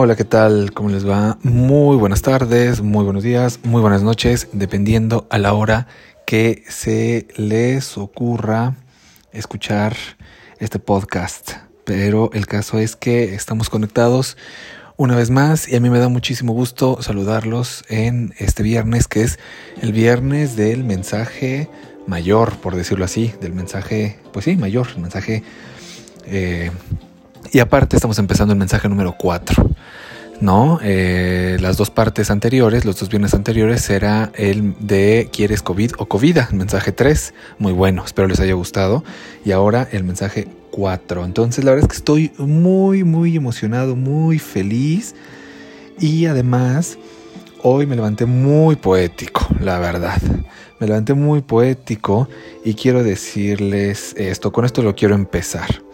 Hola, ¿qué tal? ¿Cómo les va? Muy buenas tardes, muy buenos días, muy buenas noches, dependiendo a la hora que se les ocurra escuchar este podcast. Pero el caso es que estamos conectados una vez más y a mí me da muchísimo gusto saludarlos en este viernes, que es el viernes del mensaje mayor, por decirlo así, del mensaje, pues sí, mayor, el mensaje... Eh, y aparte estamos empezando el mensaje número 4. ¿no? Eh, las dos partes anteriores, los dos viernes anteriores, era el de ¿Quieres COVID o COVID? Mensaje 3, muy bueno, espero les haya gustado. Y ahora el mensaje 4. Entonces, la verdad es que estoy muy, muy emocionado, muy feliz. Y además, hoy me levanté muy poético, la verdad. Me levanté muy poético y quiero decirles esto, con esto lo quiero empezar.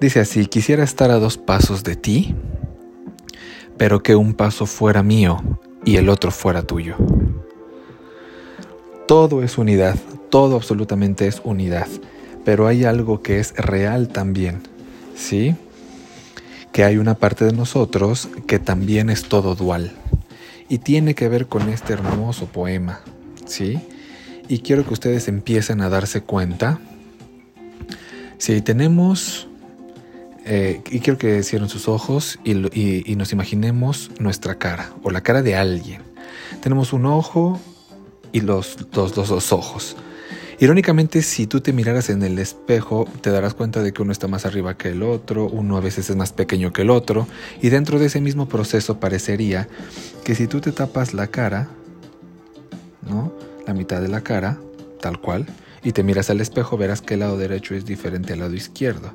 Dice así, quisiera estar a dos pasos de ti, pero que un paso fuera mío y el otro fuera tuyo. Todo es unidad, todo absolutamente es unidad, pero hay algo que es real también, ¿sí? Que hay una parte de nosotros que también es todo dual y tiene que ver con este hermoso poema, ¿sí? Y quiero que ustedes empiecen a darse cuenta si tenemos eh, y quiero que cierren sus ojos y, nos imaginemos nuestra cara o la cara de alguien. Tenemos un ojo y los, dos dos ojos. Irónicamente, si tú te miraras en el espejo, te darás cuenta de que uno está más arriba que el otro, uno a veces es más pequeño que el otro, y dentro de ese mismo proceso parecería que si tú te tapas la cara, ¿no? La mitad de la cara, tal cual, y te miras al espejo, verás que el lado derecho es diferente al lado izquierdo.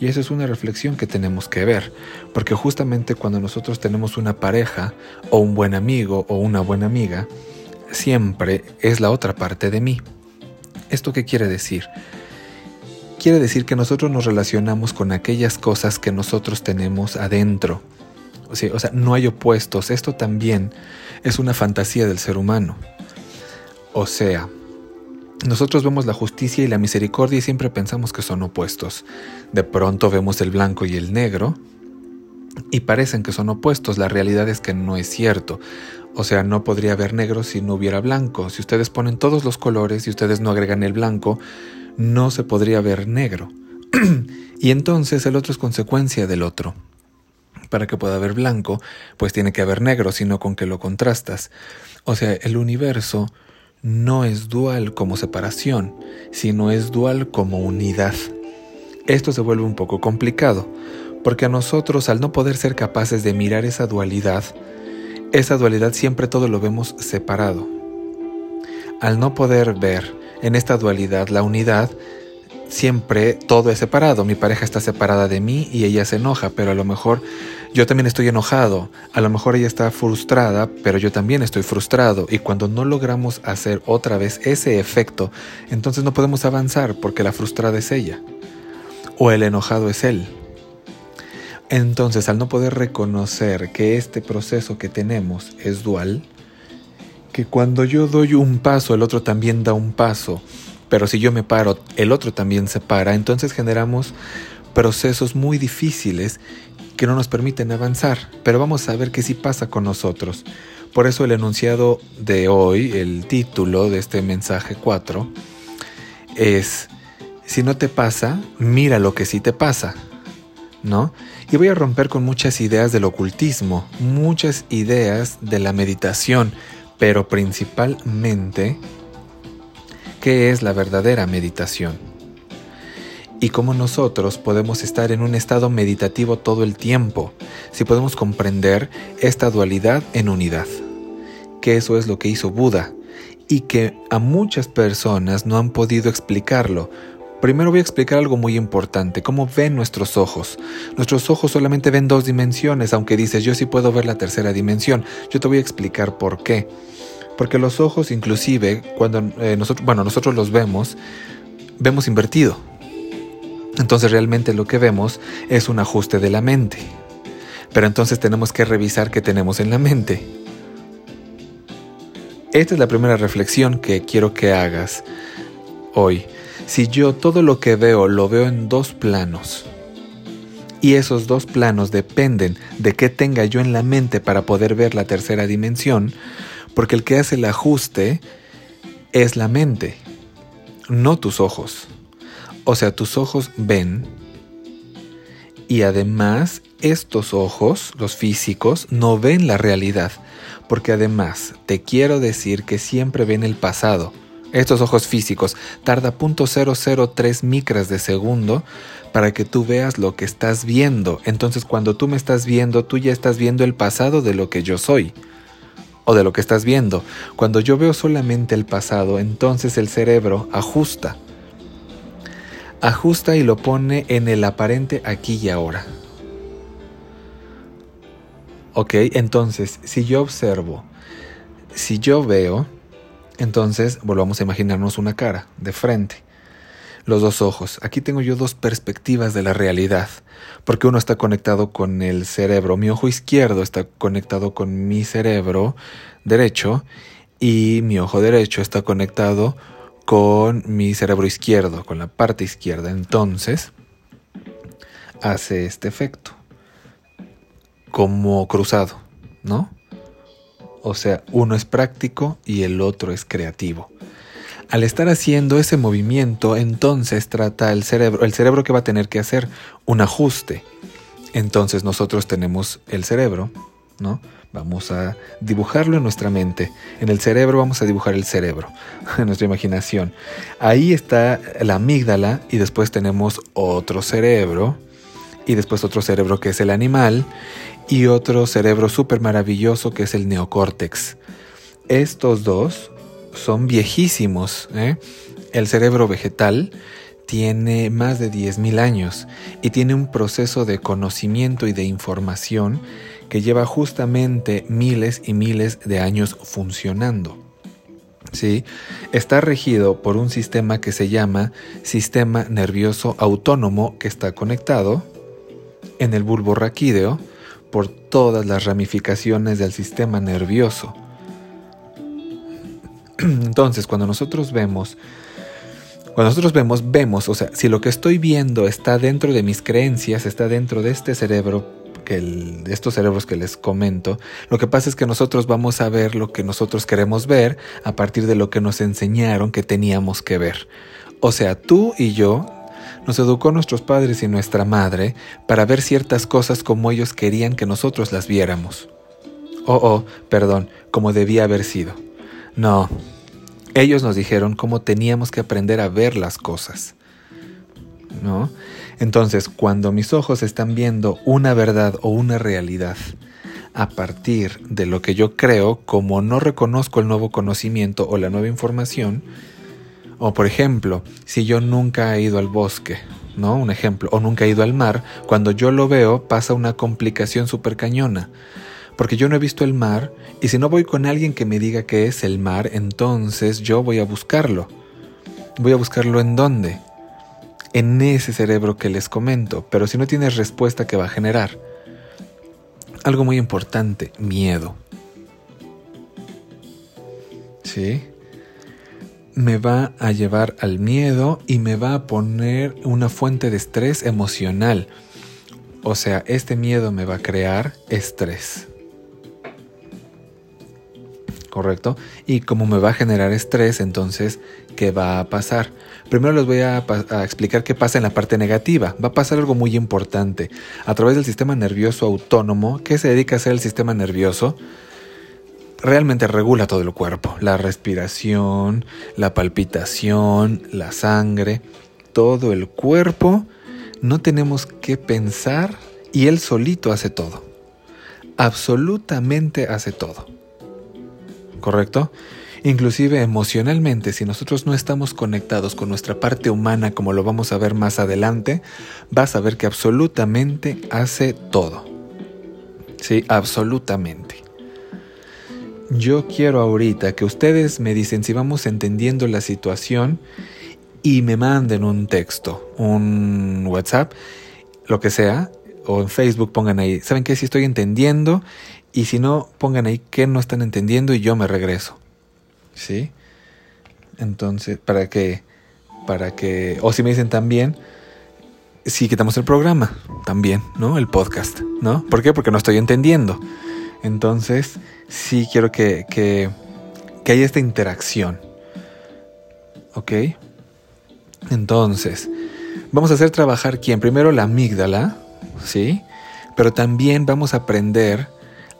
Y eso es una reflexión que tenemos que ver, porque justamente cuando nosotros tenemos una pareja o un buen amigo o una buena amiga, siempre es la otra parte de mí. ¿Esto qué quiere decir? Quiere decir que nosotros nos relacionamos con aquellas cosas que nosotros tenemos adentro. O sea, o sea, no hay opuestos. Esto también es una fantasía del ser humano. O sea, nosotros vemos la justicia y la misericordia y siempre pensamos que son opuestos. De pronto vemos el blanco y el negro y parecen que son opuestos. La realidad es que no es cierto. O sea, no podría haber negro si no hubiera blanco. Si ustedes ponen todos los colores y ustedes no agregan el blanco, no se podría ver negro. y entonces el otro es consecuencia del otro. Para que pueda haber blanco, pues tiene que haber negro, sino con que lo contrastas. O sea, el universo no es dual como separación, sino es dual como unidad. Esto se vuelve un poco complicado, porque a nosotros al no poder ser capaces de mirar esa dualidad, esa dualidad siempre todo lo vemos separado. Al no poder ver en esta dualidad la unidad, siempre todo es separado. Mi pareja está separada de mí y ella se enoja, pero a lo mejor yo también estoy enojado. A lo mejor ella está frustrada, pero yo también estoy frustrado. Y cuando no logramos hacer otra vez ese efecto, entonces no podemos avanzar porque la frustrada es ella. O el enojado es él. Entonces, al no poder reconocer que este proceso que tenemos es dual, que cuando yo doy un paso, el otro también da un paso, pero si yo me paro, el otro también se para, entonces generamos procesos muy difíciles que no nos permiten avanzar, pero vamos a ver qué sí pasa con nosotros. Por eso el enunciado de hoy, el título de este mensaje 4, es, si no te pasa, mira lo que sí te pasa, ¿no? Y voy a romper con muchas ideas del ocultismo, muchas ideas de la meditación, pero principalmente qué es la verdadera meditación y cómo nosotros podemos estar en un estado meditativo todo el tiempo, si podemos comprender esta dualidad en unidad, que eso es lo que hizo Buda y que a muchas personas no han podido explicarlo. Primero voy a explicar algo muy importante, cómo ven nuestros ojos. Nuestros ojos solamente ven dos dimensiones, aunque dices yo sí puedo ver la tercera dimensión. Yo te voy a explicar por qué. Porque los ojos inclusive, cuando eh, bueno, nosotros los vemos, vemos invertido. Entonces realmente lo que vemos es un ajuste de la mente. Pero entonces tenemos que revisar qué tenemos en la mente. Esta es la primera reflexión que quiero que hagas hoy. Si yo todo lo que veo lo veo en dos planos, Y esos dos planos dependen de qué tenga yo en la mente para poder ver la tercera dimensión, porque el que hace el ajuste es la mente, no tus ojos. O sea, tus ojos ven y además estos ojos, los físicos, no ven la realidad, porque además te quiero decir que siempre ven el pasado. Estos ojos físicos tarda .003 micras de segundo para que tú veas lo que estás viendo. Entonces cuando tú me estás viendo, tú ya estás viendo el pasado de lo que yo soy o de lo que estás viendo. Cuando yo veo solamente el pasado, entonces el cerebro ajusta. Ajusta y lo pone en el aparente aquí y ahora. Ok, entonces si yo observo, si yo veo, entonces volvamos a imaginarnos una cara de frente los dos ojos. Aquí tengo yo dos perspectivas de la realidad, porque uno está conectado con el cerebro. Mi ojo izquierdo está conectado con mi cerebro derecho y mi ojo derecho está conectado con mi cerebro izquierdo, con la parte izquierda. Entonces, hace este efecto, como cruzado, ¿no? O sea, uno es práctico y el otro es creativo. Al estar haciendo ese movimiento, entonces trata el cerebro, el cerebro que va a tener que hacer un ajuste. Entonces nosotros tenemos el cerebro, ¿no? Vamos a dibujarlo en nuestra mente. En el cerebro vamos a dibujar el cerebro, en nuestra imaginación. Ahí está la amígdala y después tenemos otro cerebro y después otro cerebro que es el animal y otro cerebro súper maravilloso que es el neocórtex. Estos dos son viejísimos. ¿eh? El cerebro vegetal tiene más de 10.000 años y tiene un proceso de conocimiento y de información que lleva justamente miles y miles de años funcionando. ¿Sí? Está regido por un sistema que se llama sistema nervioso autónomo que está conectado en el bulbo raquídeo por todas las ramificaciones del sistema nervioso Entonces, cuando nosotros vemos, cuando nosotros vemos, vemos, o sea, si lo que estoy viendo está dentro de mis creencias, está dentro de este cerebro, que estos cerebros que les comento, lo que pasa es que nosotros vamos a ver lo que nosotros queremos ver a partir de lo que nos enseñaron que teníamos que ver. O sea, tú y yo nos educó nuestros padres y nuestra madre para ver ciertas cosas como ellos querían que nosotros las viéramos. Oh, oh, perdón, como debía haber sido. No, ellos nos dijeron cómo teníamos que aprender a ver las cosas. ¿No? Entonces, cuando mis ojos están viendo una verdad o una realidad a partir de lo que yo creo, como no reconozco el nuevo conocimiento o la nueva información, o por ejemplo, si yo nunca he ido al bosque, ¿no? Un ejemplo, o nunca he ido al mar, cuando yo lo veo pasa una complicación súper cañona porque yo no he visto el mar y si no voy con alguien que me diga qué es el mar, entonces yo voy a buscarlo. Voy a buscarlo en dónde? En ese cerebro que les comento, pero si no tienes respuesta, ¿qué va a generar? Algo muy importante, miedo. ¿Sí? Me va a llevar al miedo y me va a poner una fuente de estrés emocional. O sea, este miedo me va a crear estrés. ¿Correcto? Y como me va a generar estrés, entonces, ¿qué va a pasar? Primero les voy a, explicar qué pasa en la parte negativa. Va a pasar algo muy importante. A través del sistema nervioso autónomo, ¿qué se dedica a hacer el sistema nervioso? Realmente regula todo el cuerpo, la respiración, la palpitación, la sangre, todo el cuerpo. No tenemos que pensar y él solito hace todo. Absolutamente hace todo. ¿Correcto? Inclusive emocionalmente, si nosotros no estamos conectados con nuestra parte humana como lo vamos a ver más adelante, vas a ver que absolutamente hace todo. Sí, absolutamente. Yo quiero ahorita que ustedes me dicen si vamos entendiendo la situación y me manden un texto, un WhatsApp, lo que sea, o en Facebook pongan ahí, ¿saben qué? Si estoy entendiendo y si no, pongan ahí que no están entendiendo y yo me regreso. ¿Sí? Entonces, para que, para que, o si me dicen también, si quitamos el programa también, ¿no? El podcast, ¿no? ¿Por qué? Porque no estoy entendiendo. Entonces, sí quiero que, que, que haya esta interacción. ¿Ok? Entonces, vamos a hacer trabajar quién? Primero la amígdala, ¿sí? Pero también vamos a aprender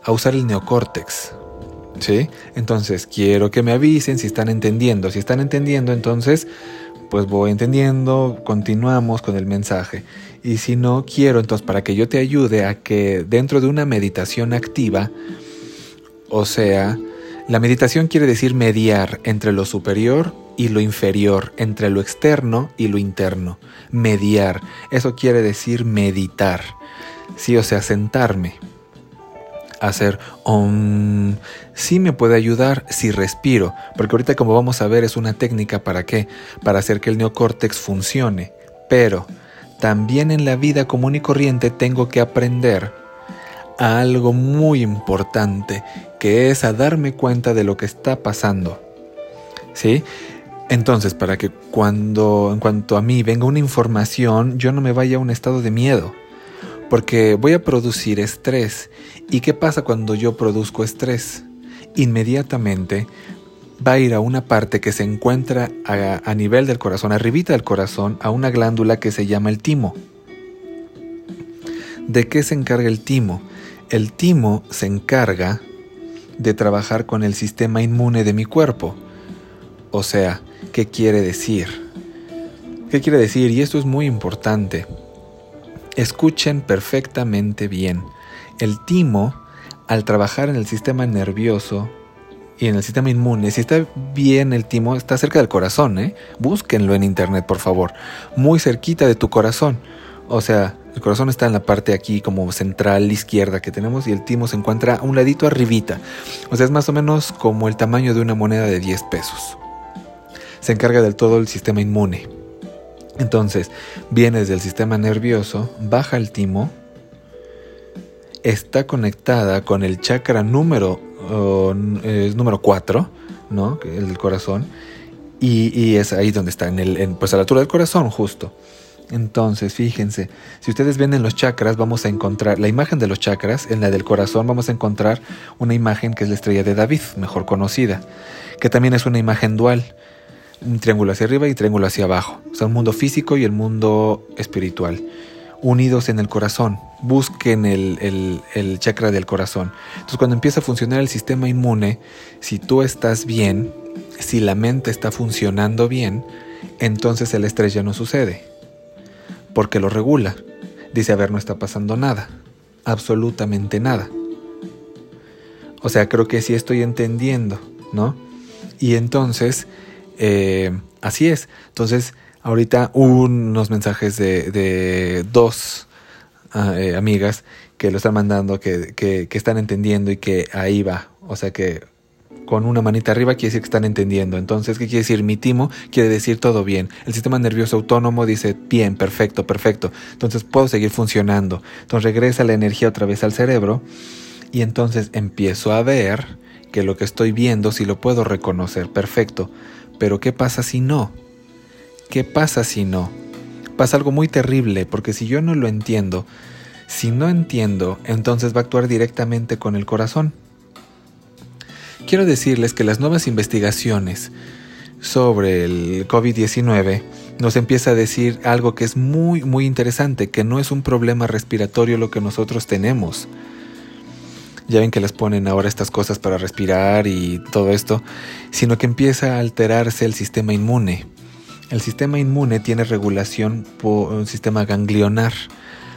a usar el neocórtex. ¿Sí? Entonces, quiero que me avisen si están entendiendo. Si están entendiendo, entonces, pues voy entendiendo, continuamos con el mensaje. Y si no, quiero entonces para que yo te ayude a que dentro de una meditación activa, o sea, la meditación quiere decir mediar entre lo superior y lo inferior, entre lo externo y lo interno. Mediar, eso quiere decir meditar. Sí, o sea, sentarme hacer om sí me puede ayudar si respiro, porque ahorita como vamos a ver es una técnica para qué, para hacer que el neocórtex funcione, pero también en la vida común y corriente tengo que aprender algo muy importante, que es a darme cuenta de lo que está pasando. ¿Sí? Entonces, para que cuando en cuanto a mí venga una información, yo no me vaya a un estado de miedo porque voy a producir estrés. ¿Y qué pasa cuando yo produzco estrés? Inmediatamente va a ir a una parte que se encuentra a, nivel del corazón, arribita del corazón, a una glándula que se llama el timo. ¿De qué se encarga el timo? El timo se encarga de trabajar con el sistema inmune de mi cuerpo. O sea, ¿qué quiere decir? ¿Qué quiere decir? Y esto es muy importante. Escuchen perfectamente bien. El timo, al trabajar en el sistema nervioso y en el sistema inmune, si está bien el timo, está cerca del corazón, ¿eh? Búsquenlo en internet, por favor. Muy cerquita de tu corazón. O sea, el corazón está en la parte aquí como central izquierda que tenemos y el timo se encuentra un ladito arribita. O sea, es más o menos como el tamaño de una moneda de 10 pesos. Se encarga del todo el sistema inmune. Entonces, viene desde el sistema nervioso, baja el timo, está conectada con el chakra número, número 4, ¿no? El corazón, y, es ahí donde está, en el, pues a la altura del corazón justo. Entonces, fíjense, si ustedes ven en los chakras, vamos a encontrar la imagen de los chakras, en la del corazón vamos a encontrar una imagen que es la estrella de David, mejor conocida, que también es una imagen dual triángulo hacia arriba y triángulo hacia abajo. O sea, un mundo físico y el mundo espiritual. Unidos en el corazón. Busquen el, el, chakra del corazón. Entonces, cuando empieza a funcionar el sistema inmune, si tú estás bien, si la mente está funcionando bien, entonces el estrés ya no sucede. Porque lo regula. Dice, a ver, no está pasando nada. Absolutamente nada. O sea, creo que sí estoy entendiendo, ¿no? Y entonces eh, así es. Entonces, ahorita unos mensajes de, dos ah, eh, amigas que lo están mandando, que, que, están entendiendo y que ahí va. O sea que con una manita arriba quiere decir que están entendiendo. Entonces, ¿qué quiere decir? Mi timo quiere decir todo bien. El sistema nervioso autónomo dice bien, perfecto, perfecto. Entonces puedo seguir funcionando. Entonces regresa la energía otra vez al cerebro y entonces empiezo a ver que lo que estoy viendo, si lo puedo reconocer, perfecto. Pero ¿qué pasa si no? ¿Qué pasa si no? Pasa algo muy terrible, porque si yo no lo entiendo, si no entiendo, entonces va a actuar directamente con el corazón. Quiero decirles que las nuevas investigaciones sobre el COVID-19 nos empieza a decir algo que es muy, muy interesante, que no es un problema respiratorio lo que nosotros tenemos, ya ven que les ponen ahora estas cosas para respirar y todo esto, sino que empieza a alterarse el sistema inmune. El sistema inmune tiene regulación por un sistema ganglionar,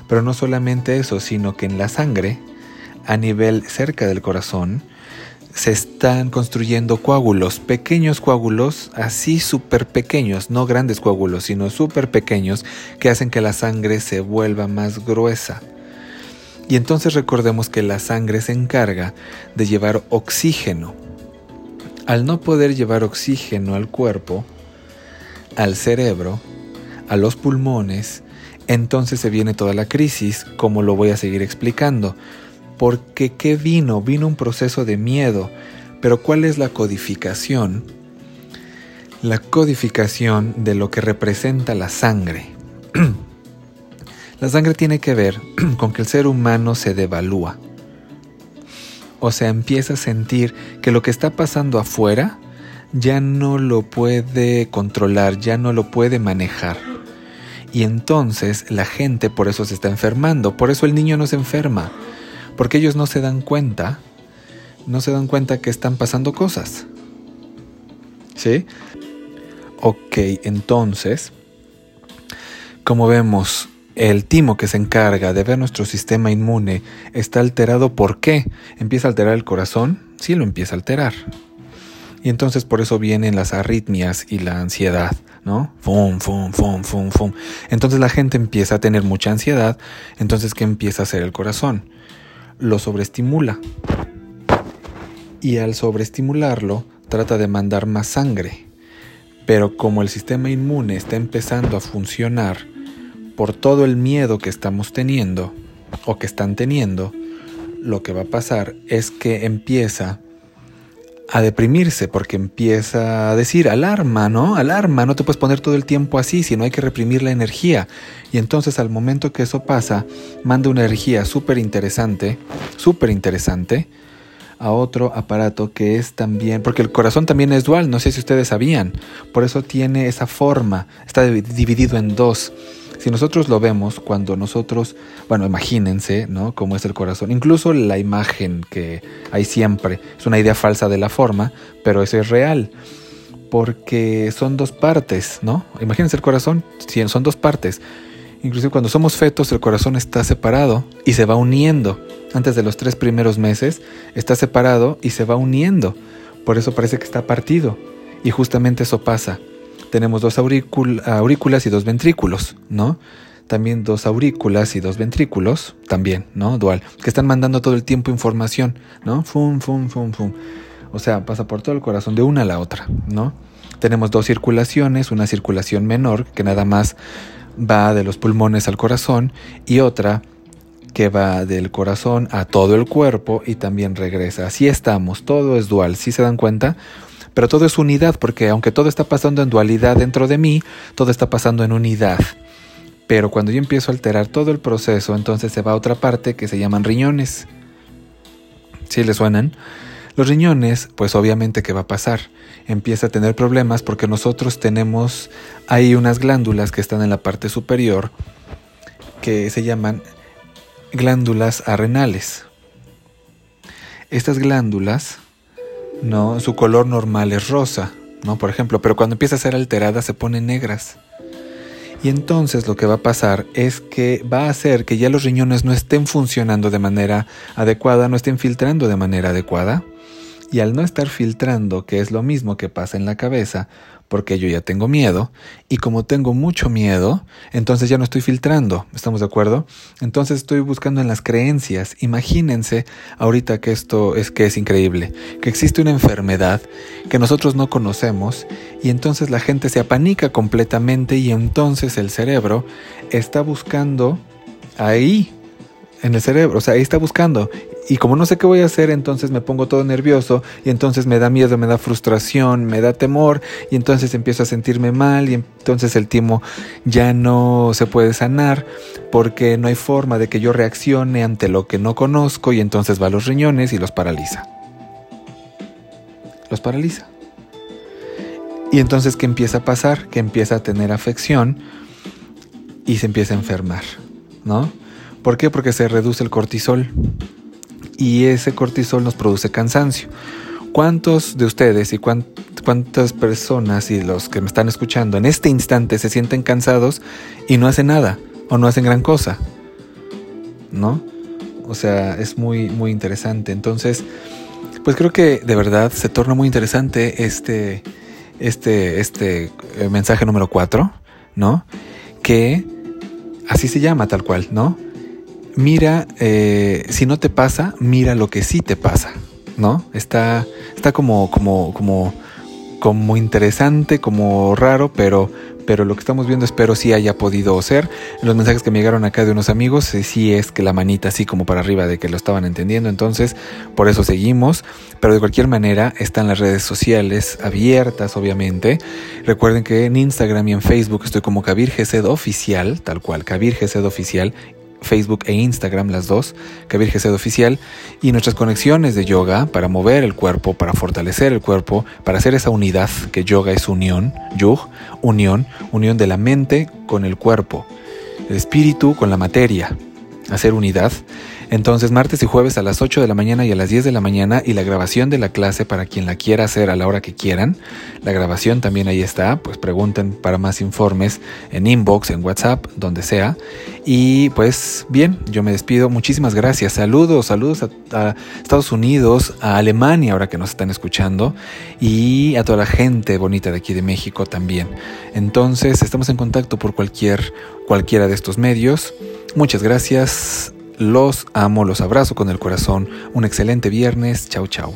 pero no solamente eso, sino que en la sangre, a nivel cerca del corazón, se están construyendo coágulos, pequeños coágulos, así súper pequeños, no grandes coágulos, sino súper pequeños, que hacen que la sangre se vuelva más gruesa. Y entonces recordemos que la sangre se encarga de llevar oxígeno. Al no poder llevar oxígeno al cuerpo, al cerebro, a los pulmones, entonces se viene toda la crisis, como lo voy a seguir explicando. Porque ¿qué vino? Vino un proceso de miedo. Pero ¿cuál es la codificación? La codificación de lo que representa la sangre. La sangre tiene que ver con que el ser humano se devalúa. O sea, empieza a sentir que lo que está pasando afuera ya no lo puede controlar, ya no lo puede manejar. Y entonces la gente por eso se está enfermando, por eso el niño no se enferma, porque ellos no se dan cuenta, no se dan cuenta que están pasando cosas. ¿Sí? Ok, entonces, como vemos, el timo que se encarga de ver nuestro sistema inmune está alterado. ¿Por qué? ¿Empieza a alterar el corazón? Sí, lo empieza a alterar. Y entonces por eso vienen las arritmias y la ansiedad, ¿no? Fum, fum, fum, fum, fum. Entonces la gente empieza a tener mucha ansiedad. Entonces, ¿qué empieza a hacer el corazón? Lo sobreestimula. Y al sobreestimularlo, trata de mandar más sangre. Pero como el sistema inmune está empezando a funcionar por todo el miedo que estamos teniendo o que están teniendo, lo que va a pasar es que empieza a deprimirse porque empieza a decir alarma, ¿no? Alarma, no te puedes poner todo el tiempo así, sino hay que reprimir la energía. Y entonces al momento que eso pasa, manda una energía súper interesante, súper interesante, a otro aparato que es también, porque el corazón también es dual, no sé si ustedes sabían, por eso tiene esa forma, está dividido en dos. Si nosotros lo vemos cuando nosotros, bueno, imagínense, ¿no? Cómo es el corazón. Incluso la imagen que hay siempre es una idea falsa de la forma, pero eso es real. Porque son dos partes, ¿no? Imagínense el corazón, son dos partes. Inclusive cuando somos fetos el corazón está separado y se va uniendo. Antes de los tres primeros meses está separado y se va uniendo. Por eso parece que está partido. Y justamente eso pasa tenemos dos aurículas y dos ventrículos, ¿no? También dos aurículas y dos ventrículos, también, ¿no? Dual, que están mandando todo el tiempo información, ¿no? Fum, fum, fum, fum. O sea, pasa por todo el corazón de una a la otra, ¿no? Tenemos dos circulaciones, una circulación menor que nada más va de los pulmones al corazón y otra que va del corazón a todo el cuerpo y también regresa. Así estamos, todo es dual, ¿sí se dan cuenta? Pero todo es unidad, porque aunque todo está pasando en dualidad dentro de mí, todo está pasando en unidad. Pero cuando yo empiezo a alterar todo el proceso, entonces se va a otra parte que se llaman riñones. ¿Sí le suenan? Los riñones, pues obviamente que va a pasar. Empieza a tener problemas porque nosotros tenemos ahí unas glándulas que están en la parte superior que se llaman glándulas arrenales. Estas glándulas ¿no? Su color normal es rosa, ¿no? Por ejemplo, pero cuando empieza a ser alterada se ponen negras. Y entonces lo que va a pasar es que va a hacer que ya los riñones no estén funcionando de manera adecuada, no estén filtrando de manera adecuada. Y al no estar filtrando, que es lo mismo que pasa en la cabeza, porque yo ya tengo miedo y como tengo mucho miedo, entonces ya no estoy filtrando, ¿estamos de acuerdo? Entonces estoy buscando en las creencias. Imagínense ahorita que esto es que es increíble, que existe una enfermedad que nosotros no conocemos y entonces la gente se apanica completamente y entonces el cerebro está buscando ahí en el cerebro, o sea, ahí está buscando y como no sé qué voy a hacer, entonces me pongo todo nervioso y entonces me da miedo, me da frustración, me da temor y entonces empiezo a sentirme mal y entonces el timo ya no se puede sanar porque no hay forma de que yo reaccione ante lo que no conozco y entonces va a los riñones y los paraliza. Los paraliza. Y entonces, ¿qué empieza a pasar? Que empieza a tener afección y se empieza a enfermar, ¿no? ¿Por qué? Porque se reduce el cortisol y ese cortisol nos produce cansancio. ¿Cuántos de ustedes y cuántas personas y los que me están escuchando en este instante se sienten cansados y no hacen nada o no hacen gran cosa? ¿No? O sea, es muy, muy interesante. Entonces, pues creo que de verdad se torna muy interesante este, este, este eh, mensaje número 4, ¿no? Que así se llama tal cual, ¿no? Mira, eh, si no te pasa, mira lo que sí te pasa, ¿no? Está, está como, como, como, como interesante, como raro, pero, pero lo que estamos viendo espero sí haya podido ser. Los mensajes que me llegaron acá de unos amigos, eh, sí es que la manita así como para arriba de que lo estaban entendiendo, entonces por eso seguimos, pero de cualquier manera están las redes sociales abiertas, obviamente. Recuerden que en Instagram y en Facebook estoy como Kabir Gesed Oficial, tal cual, Kabir Gesed Oficial, Facebook e Instagram, las dos, Kabir Gesed Oficial, y nuestras conexiones de yoga para mover el cuerpo, para fortalecer el cuerpo, para hacer esa unidad, que yoga es unión, yug, unión, unión de la mente con el cuerpo, el espíritu con la materia, hacer unidad. Entonces, martes y jueves a las 8 de la mañana y a las 10 de la mañana y la grabación de la clase para quien la quiera hacer a la hora que quieran. La grabación también ahí está, pues pregunten para más informes en inbox, en WhatsApp, donde sea. Y pues bien, yo me despido. Muchísimas gracias. Saludos, saludos a, Estados Unidos, a Alemania ahora que nos están escuchando y a toda la gente bonita de aquí de México también. Entonces, estamos en contacto por cualquier cualquiera de estos medios. Muchas gracias. Los amo, los abrazo con el corazón. Un excelente viernes. Chau, chau.